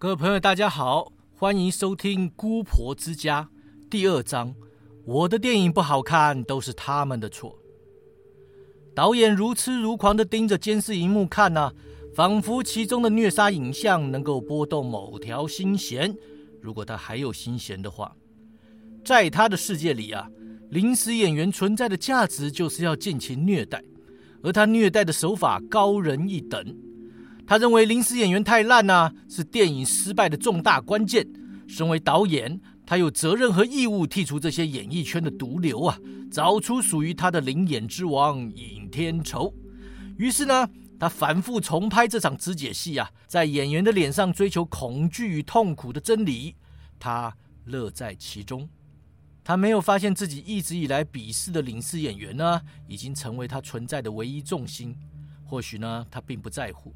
各位朋友，大家好，欢迎收听《姑婆之家》第二章。我的电影不好看，都是他们的错。导演如痴如狂的盯着监视荧幕看呢，仿佛其中的虐杀影像能够拨动某条心弦。如果他还有心弦的话，在他的世界里啊，临时演员存在的价值就是要尽情虐待，而他虐待的手法高人一等。他认为临时演员太烂呐，是电影失败的重大关键。身为导演，他有责任和义务剔除这些演艺圈的毒瘤啊，找出属于他的灵演之王尹天仇。于是呢，他反复重拍这场肢解戏啊，在演员的脸上追求恐惧与痛苦的真理，他乐在其中。他没有发现自己一直以来鄙视的领事演员呢，已经成为他存在的唯一重心。或许呢，他并不在乎。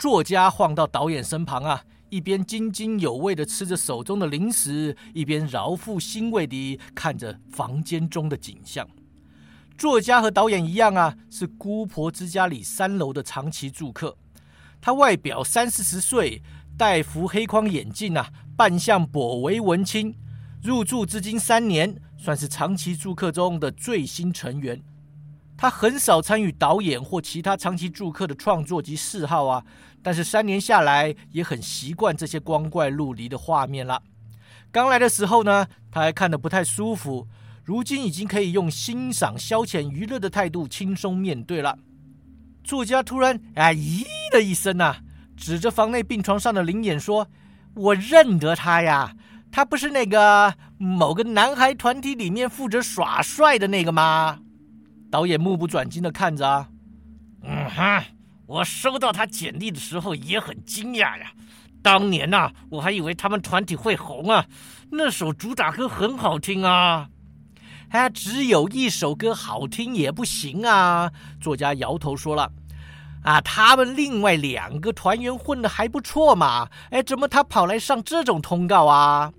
作家晃到导演身旁啊，一边津津有味地吃着手中的零食，一边饶富欣慰地看着房间中的景象。作家和导演一样啊，是姑婆之家里三楼的长期住客。他外表三四十岁，戴副黑框眼镜啊，扮相颇为文青。入住至今三年，算是长期住客中的最新成员。他很少参与导演或其他长期住客的创作及嗜好啊，但是三年下来也很习惯这些光怪陆离的画面了。刚来的时候呢，他还看得不太舒服，如今已经可以用欣赏、消遣、娱乐的态度轻松面对了。作家突然啊咦的一声呐，指着房内病床上的灵眼说：“我认得他呀，他不是那个某个男孩团体里面负责耍帅的那个吗？”导演目不转睛的看着啊，嗯哼，我收到他简历的时候也很惊讶呀。当年呐，我还以为他们团体会红啊，那首主打歌很好听啊。哎，只有一首歌好听也不行啊。作家摇头说了，啊，他们另外两个团员混的还不错嘛。哎，怎么他跑来上这种通告啊？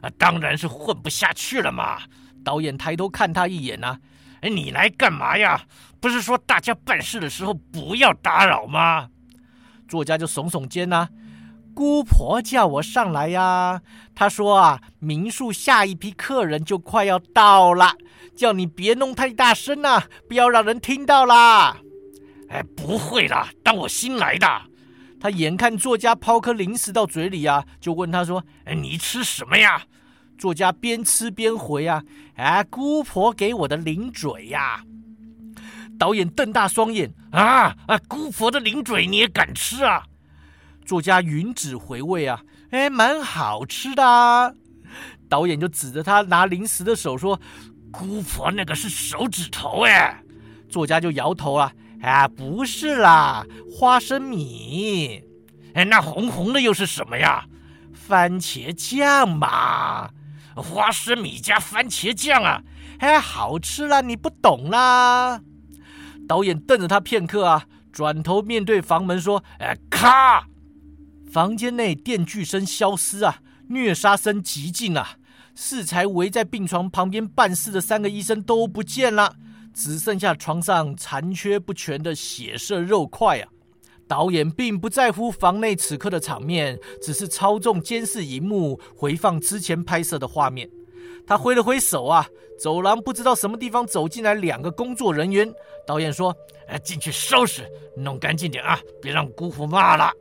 啊，当然是混不下去了嘛。导演抬头看他一眼呐。你来干嘛呀？不是说大家办事的时候不要打扰吗？作家就耸耸肩呐。姑婆叫我上来呀，她说啊，民宿下一批客人就快要到了，叫你别弄太大声呐，不要让人听到啦。哎，不会啦，当我新来的。他眼看作家抛颗零食到嘴里啊，就问他说：“哎，你吃什么呀？”作家边吃边回啊，哎，姑婆给我的零嘴呀！导演瞪大双眼啊啊，姑婆的零嘴你也敢吃啊？作家吮指回味啊，哎，蛮好吃的啊。导演就指着他拿零食的手说：“姑婆那个是手指头哎。”作家就摇头了，啊，不是啦，花生米。哎，那红红的又是什么呀？番茄酱嘛。花生米加番茄酱啊，哎，好吃啦！你不懂啦。导演瞪着他片刻啊，转头面对房门说：“哎，咔！”房间内电锯声消失啊，虐杀声极近啊。适才围在病床旁边办事的三个医生都不见了，只剩下床上残缺不全的血色肉块啊。导演并不在乎房内此刻的场面，只是操纵监视荧幕回放之前拍摄的画面。他挥了挥手啊，走廊不知道什么地方走进来两个工作人员。导演说：“哎，进去收拾，弄干净点啊，别让姑父骂了。”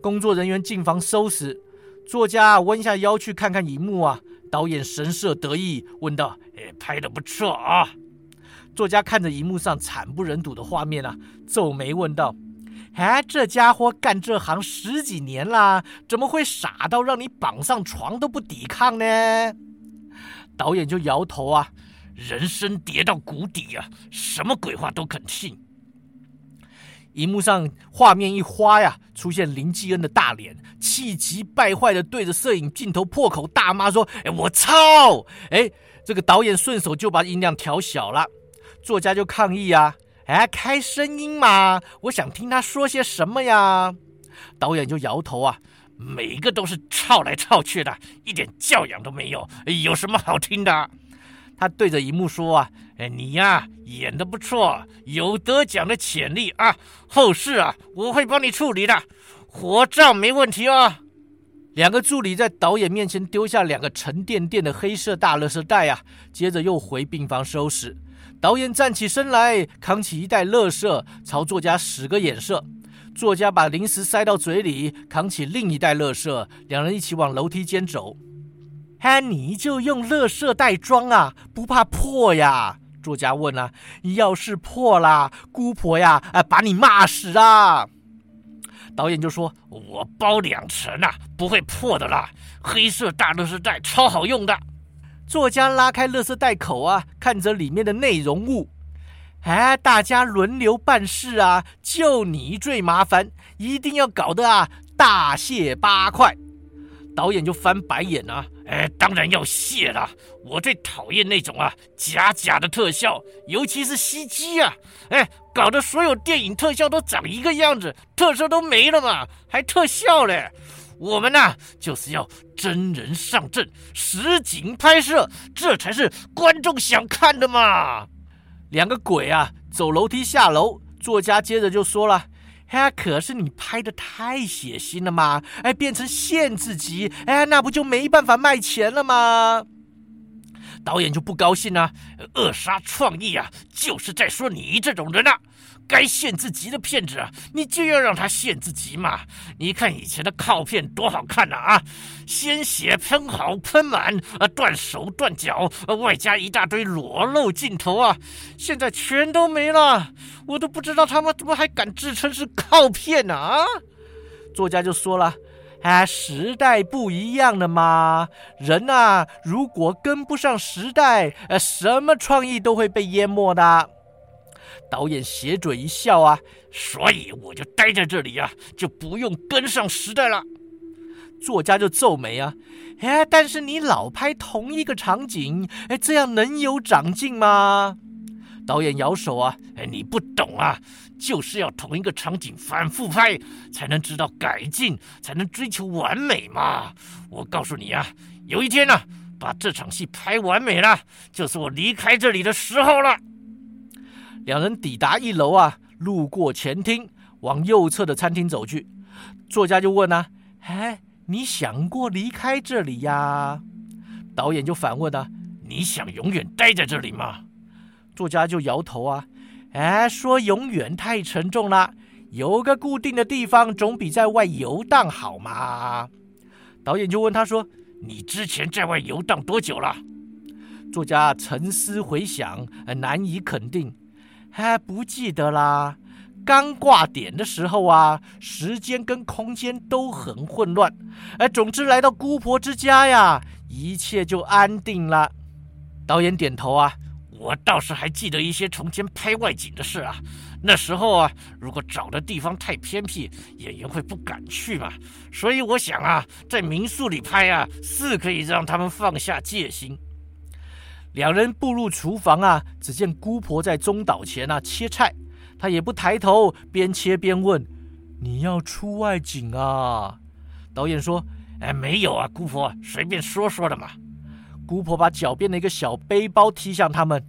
工作人员进房收拾。作家弯下腰去看看荧幕啊。导演神色得意，问道：“哎，拍的不错啊。”作家看着荧幕上惨不忍睹的画面啊，皱眉问道。哎，这家伙干这行十几年了，怎么会傻到让你绑上床都不抵抗呢？导演就摇头啊，人生跌到谷底啊，什么鬼话都肯信。荧幕上画面一花呀，出现林继恩的大脸，气急败坏的对着摄影镜头破口大骂说：“哎，我操！”哎，这个导演顺手就把音量调小了，作家就抗议啊。哎，开声音嘛！我想听他说些什么呀？导演就摇头啊，每个都是吵来吵去的，一点教养都没有，有什么好听的？他对着荧幕说啊，哎，你呀演的不错，有得奖的潜力啊，后事啊我会帮你处理的。火葬没问题啊。两个助理在导演面前丢下两个沉甸甸的黑色大垃圾袋啊，接着又回病房收拾。导演站起身来，扛起一袋垃圾，朝作家使个眼色。作家把零食塞到嘴里，扛起另一袋垃圾，两人一起往楼梯间走。哈，你就用垃圾袋装啊，不怕破呀？作家问啊。要是破了，姑婆呀，啊，把你骂死啊！导演就说：“我包两层啊，不会破的啦。黑色大垃圾袋超好用的。”作家拉开垃圾袋口啊，看着里面的内容物。哎，大家轮流办事啊，就你最麻烦，一定要搞得啊大卸八块。导演就翻白眼啊！哎，当然要卸了。我最讨厌那种啊假假的特效，尤其是袭击啊！哎，搞得所有电影特效都长一个样子，特色都没了嘛，还特效嘞！我们呢，就是要真人上阵，实景拍摄，这才是观众想看的嘛。两个鬼啊，走楼梯下楼，作家接着就说了。哎，可是你拍的太血腥了嘛！哎，变成限制级，哎，那不就没办法卖钱了吗？导演就不高兴了，扼杀创意啊！就是在说你这种人啊！该限制级的片子啊，你就要让他限制级嘛！你看以前的靠片多好看呐啊，鲜血喷好喷满啊，断手断脚，外加一大堆裸露镜头啊！现在全都没了，我都不知道他们怎么还敢自称是靠片呢啊！作家就说了，哎，时代不一样了嘛，人呐，如果跟不上时代，呃，什么创意都会被淹没的。导演斜嘴一笑啊，所以我就待在这里啊，就不用跟上时代了。作家就皱眉啊，哎，但是你老拍同一个场景，哎，这样能有长进吗？导演摇手啊，哎，你不懂啊，就是要同一个场景反复拍，才能知道改进，才能追求完美嘛。我告诉你啊，有一天呢，把这场戏拍完美了，就是我离开这里的时候了。两人抵达一楼啊，路过前厅，往右侧的餐厅走去。作家就问啊：“哎，你想过离开这里呀？”导演就反问啊：“你想永远待在这里吗？”作家就摇头啊：“哎，说永远太沉重了，有个固定的地方总比在外游荡好嘛。”导演就问他说：“你之前在外游荡多久了？”作家沉思回想，难以肯定。哎，不记得啦。刚挂点的时候啊，时间跟空间都很混乱。哎，总之来到姑婆之家呀，一切就安定了。导演点头啊，我倒是还记得一些从前拍外景的事啊。那时候啊，如果找的地方太偏僻，演员会不敢去嘛。所以我想啊，在民宿里拍啊，是可以让他们放下戒心。两人步入厨房啊，只见姑婆在中岛前啊切菜，她也不抬头，边切边问：“你要出外景啊？”导演说：“哎，没有啊，姑婆随便说说的嘛。”姑婆把脚边的一个小背包踢向他们：“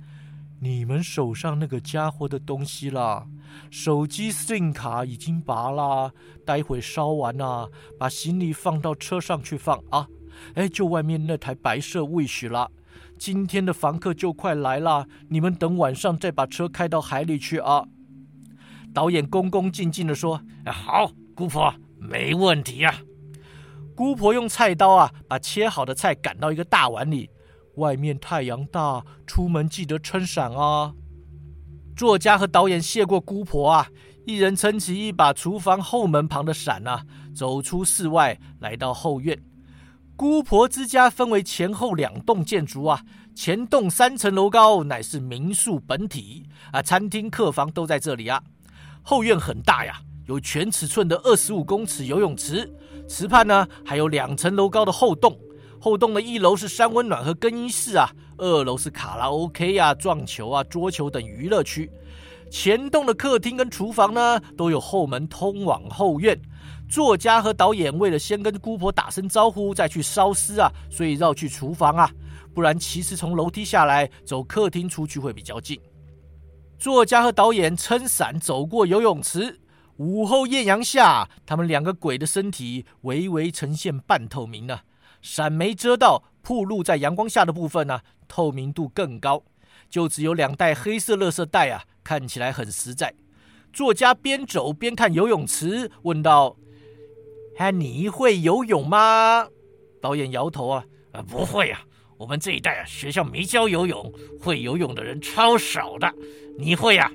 你们手上那个家伙的东西啦，手机 SIM 卡已经拔了，待会烧完啊，把行李放到车上去放啊。哎，就外面那台白色 Wish 了。”今天的房客就快来了，你们等晚上再把车开到海里去啊！导演恭恭敬敬的说：“好，姑婆，没问题啊。”姑婆用菜刀啊，把切好的菜赶到一个大碗里。外面太阳大，出门记得撑伞啊！作家和导演谢过姑婆啊，一人撑起一把厨房后门旁的伞啊，走出室外，来到后院。姑婆之家分为前后两栋建筑啊，前栋三层楼高，乃是民宿本体啊，餐厅、客房都在这里啊。后院很大呀，有全尺寸的二十五公尺游泳池，池畔呢还有两层楼高的后洞。后洞的一楼是山温暖和更衣室啊，二楼是卡拉 OK 啊、撞球啊、桌球等娱乐区。前栋的客厅跟厨房呢，都有后门通往后院。作家和导演为了先跟姑婆打声招呼，再去烧尸啊，所以绕去厨房啊，不然其实从楼梯下来走客厅出去会比较近。作家和导演撑伞走过游泳池，午后艳阳下，他们两个鬼的身体微微呈现半透明呢，闪没遮到，曝露在阳光下的部分呢，透明度更高，就只有两袋黑色垃圾袋啊，看起来很实在。作家边走边看游泳池，问道：“哎，你会游泳吗？”导演摇头啊，呃，不会啊，我们这一代啊，学校没教游泳，会游泳的人超少的。你会呀？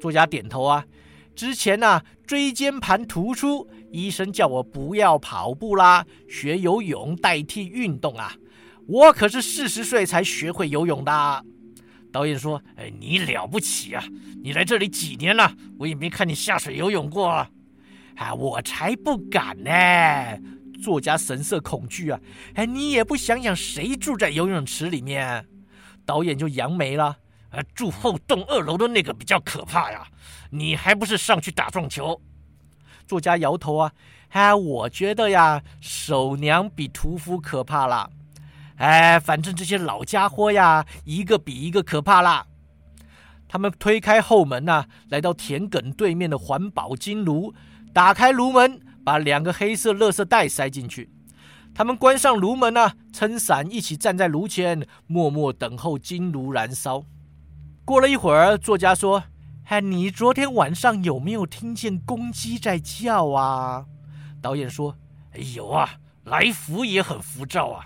作家点头啊。之前呢，椎间盘突出，医生叫我不要跑步啦，学游泳代替运动啊。我可是四十岁才学会游泳的。导演说：“哎，你了不起啊！你来这里几年了？我也没看你下水游泳过。”啊，我才不敢呢！作家神色恐惧啊！哎，你也不想想，谁住在游泳池里面？导演就扬眉了：“啊，住后栋二楼的那个比较可怕呀！你还不是上去打撞球？”作家摇头啊！哎，我觉得呀，守娘比屠夫可怕啦。哎，反正这些老家伙呀，一个比一个可怕啦。他们推开后门呐，来到田埂对面的环保金炉，打开炉门，把两个黑色垃圾袋塞进去。他们关上炉门呢，撑伞一起站在炉前，默默等候金炉燃烧。过了一会儿，作家说：“哎，你昨天晚上有没有听见公鸡在叫啊？”导演说：“有啊，来福也很浮躁啊。”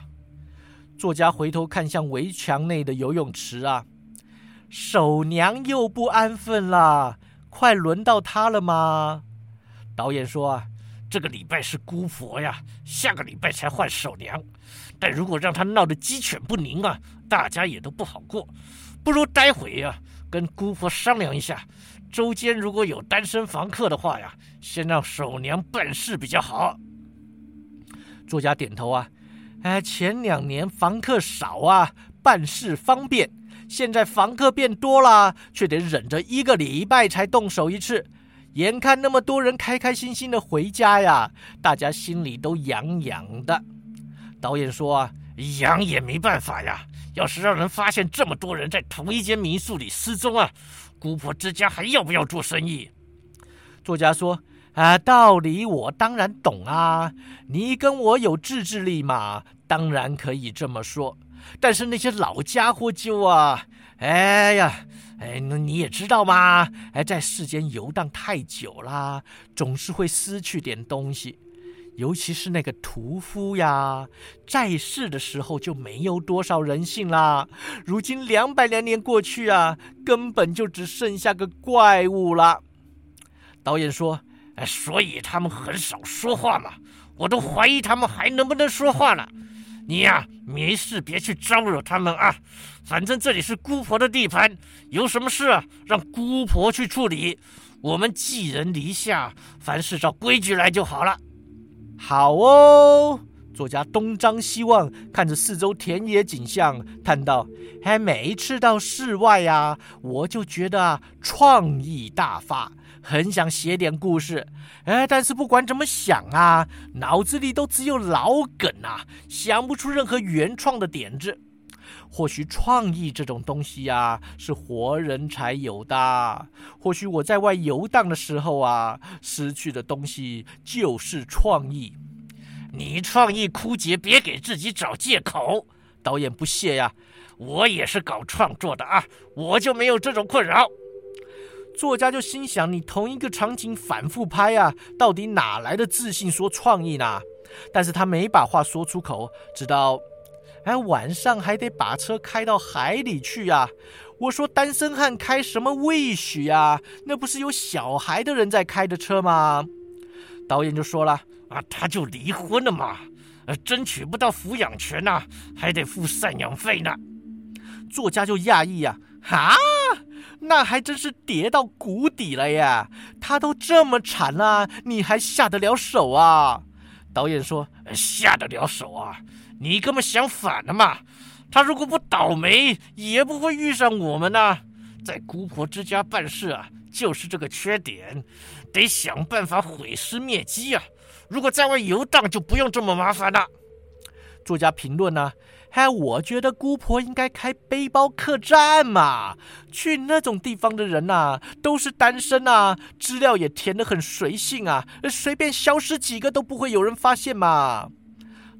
作家回头看向围墙内的游泳池啊，守娘又不安分了，快轮到她了吗？导演说啊，这个礼拜是姑婆呀，下个礼拜才换守娘。但如果让她闹得鸡犬不宁啊，大家也都不好过。不如待会呀，跟姑婆商量一下，周间如果有单身房客的话呀，先让守娘办事比较好。作家点头啊。哎，前两年房客少啊，办事方便。现在房客变多了，却得忍着一个礼拜才动手一次。眼看那么多人开开心心的回家呀，大家心里都痒痒的。导演说啊，痒也没办法呀。要是让人发现这么多人在同一间民宿里失踪啊，姑婆之家还要不要做生意？作家说。啊，道理我当然懂啊，你跟我有自制力嘛，当然可以这么说。但是那些老家伙就啊，哎呀，哎，那你也知道嘛，哎，在世间游荡太久啦，总是会失去点东西。尤其是那个屠夫呀，在世的时候就没有多少人性啦，如今两百来年过去啊，根本就只剩下个怪物了。导演说。哎，所以他们很少说话嘛，我都怀疑他们还能不能说话了。你呀，没事别去招惹他们啊，反正这里是姑婆的地盘，有什么事，让姑婆去处理。我们寄人篱下，凡事照规矩来就好了。好哦，作家东张西望，看着四周田野景象，叹道：“还，每一次到室外呀，我就觉得创意大发。”很想写点故事，哎，但是不管怎么想啊，脑子里都只有老梗啊，想不出任何原创的点子。或许创意这种东西呀，是活人才有的。或许我在外游荡的时候啊，失去的东西就是创意。你创意枯竭，别给自己找借口。导演不屑呀，我也是搞创作的啊，我就没有这种困扰。作家就心想：你同一个场景反复拍啊，到底哪来的自信说创意呢？但是他没把话说出口，直到，哎，晚上还得把车开到海里去呀。我说单身汉开什么未许呀？那不是有小孩的人在开的车吗？导演就说了：啊，他就离婚了嘛，呃，争取不到抚养权呐，还得付赡养费呢。作家就讶异呀，哈。那还真是跌到谷底了呀！他都这么惨了，你还下得了手啊？导演说：“下得了手啊？你根本想反了嘛！他如果不倒霉，也不会遇上我们呐。在姑婆之家办事啊，就是这个缺点，得想办法毁尸灭迹啊！如果在外游荡，就不用这么麻烦了。”作家评论呢：“哎，我觉得姑婆应该开背包客栈嘛。去那种地方的人呐，都是单身啊，资料也填得很随性啊，随便消失几个都不会有人发现嘛。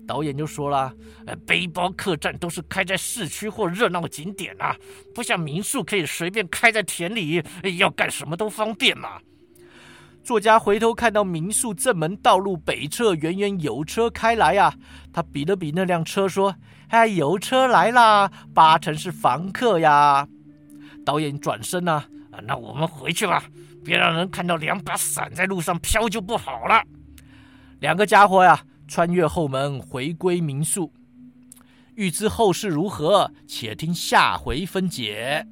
导演就说了，呃，背包客栈都是开在市区或热闹景点啊，不像民宿可以随便开在田里，要干什么都方便嘛。作家回头看到民宿正门道路北侧远远有车开来呀，他比了比那辆车说：“哎，有车来啦，八成是房客呀。”导演转身呐，那我们回去吧，别让人看到两把伞在路上飘就不好了。两个家伙呀，穿越后门回归民宿。欲知后事如何，且听下回分解。